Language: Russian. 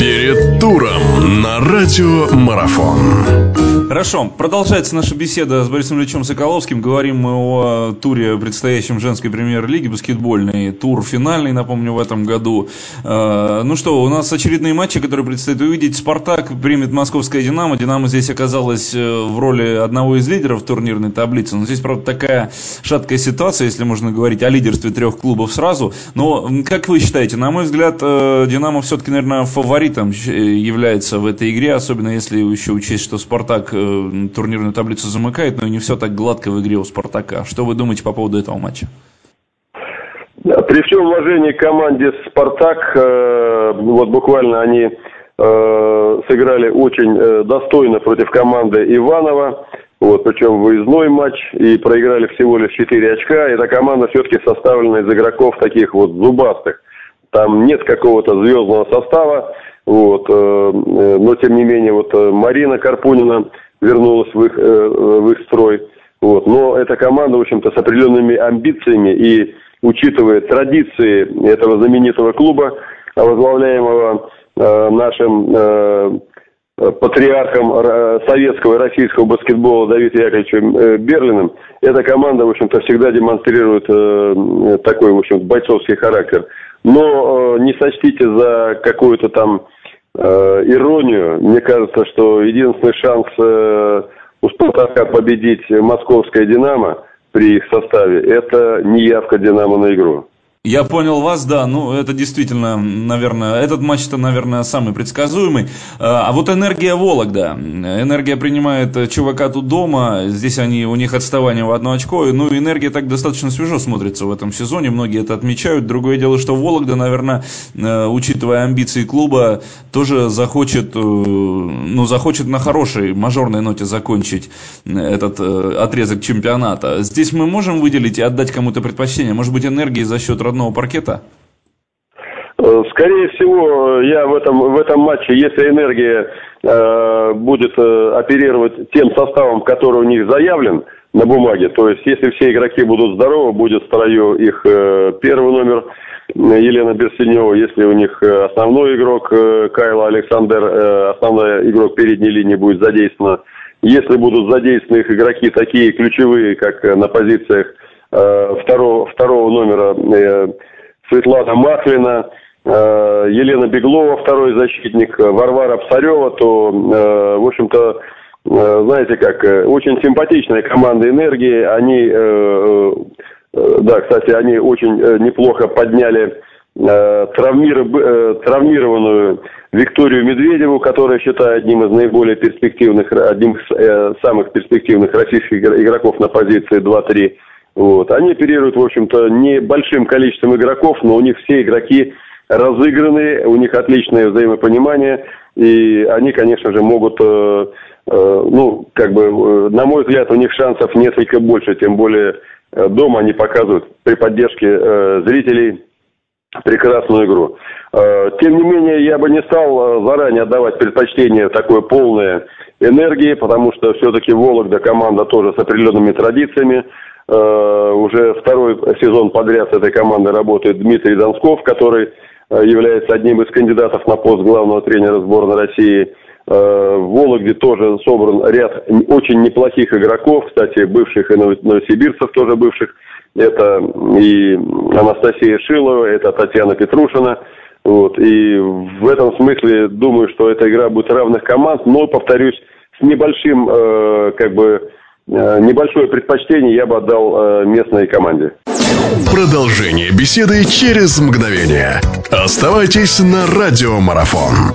Перед туром на радио Марафон. Хорошо, продолжается наша беседа с Борисом Ильичем Соколовским. Говорим мы о туре предстоящем женской премьер-лиги баскетбольный. Тур финальный, напомню, в этом году. Э, ну что, у нас очередные матчи, которые предстоит увидеть. «Спартак» примет московское «Динамо». «Динамо» здесь оказалась э, в роли одного из лидеров турнирной таблицы. Но здесь, правда, такая шаткая ситуация, если можно говорить о лидерстве трех клубов сразу. Но, как вы считаете, на мой взгляд, э, «Динамо» все-таки, наверное, фаворитом является в этой игре, особенно если еще учесть, что «Спартак» Э, турнирную таблицу замыкает, но не все так гладко в игре у «Спартака». Что вы думаете по поводу этого матча? При всем уважении к команде «Спартак», э, вот буквально они э, сыграли очень достойно против команды Иванова, вот, причем выездной матч, и проиграли всего лишь 4 очка. Эта команда все-таки составлена из игроков таких вот зубастых. Там нет какого-то звездного состава, вот, но тем не менее вот Марина Карпунина вернулась в их, э, в их строй. Вот. Но эта команда, в общем-то, с определенными амбициями и учитывая традиции этого знаменитого клуба, возглавляемого э, нашим э, патриархом советского и российского баскетбола Давидом Яковлевичем э, Берлиным, эта команда, в общем-то, всегда демонстрирует э, такой, в общем бойцовский характер. Но э, не сочтите за какую-то там э, иронию. Мне кажется, что единственный шанс э, у «Спартака» победить московское «Динамо» при их составе – это неявка «Динамо» на игру. Я понял вас, да, ну это действительно, наверное, этот матч-то, наверное, самый предсказуемый. А, а вот энергия Вологда. Энергия принимает чувака тут дома, здесь они, у них отставание в одно очко, ну энергия так достаточно свежо смотрится в этом сезоне, многие это отмечают. Другое дело, что Вологда, наверное, э, учитывая амбиции клуба, тоже захочет, э, ну захочет на хорошей мажорной ноте закончить этот э, отрезок чемпионата. Здесь мы можем выделить и отдать кому-то предпочтение, может быть, энергии за счет родного паркета? Э, скорее всего, я в этом, в этом матче, если энергия э, будет э, оперировать тем составом, который у них заявлен на бумаге, то есть если все игроки будут здоровы, будет в строю их э, первый номер Елена Берсенева, если у них э, основной игрок э, Кайла Александр, э, основной игрок передней линии будет задействован, если будут задействованы их игроки такие ключевые, как на позициях Э, второго, второго номера э, Светлана Махлина, э, Елена Беглова, второй защитник, Варвара Псарева, то, в общем-то, знаете как, очень симпатичная команда энергии. Они, да, кстати, они очень неплохо подняли травмированную Викторию Медведеву, которая считаю одним из наиболее перспективных, одним из самых перспективных российских игроков на позиции 2-3. Вот. Они оперируют, в общем-то, небольшим количеством игроков, но у них все игроки разыграны, у них отличное взаимопонимание, и они, конечно же, могут, э, э, ну, как бы, э, на мой взгляд, у них шансов несколько больше, тем более э, дома они показывают при поддержке э, зрителей прекрасную игру. Э, тем не менее, я бы не стал э, заранее отдавать предпочтение такой полной энергии, потому что все-таки Вологда команда тоже с определенными традициями, уже второй сезон подряд этой командой работает Дмитрий Донсков, который э, является одним из кандидатов на пост главного тренера сборной России. Э, в Вологде тоже собран ряд очень неплохих игроков, кстати, бывших и новосибирцев тоже бывших. Это и Анастасия Шилова, это Татьяна Петрушина. Вот. И в этом смысле думаю, что эта игра будет равных команд, но, повторюсь, с небольшим э, как бы Э, небольшое предпочтение я бы отдал э, местной команде. Продолжение беседы через мгновение. Оставайтесь на радиомарафон.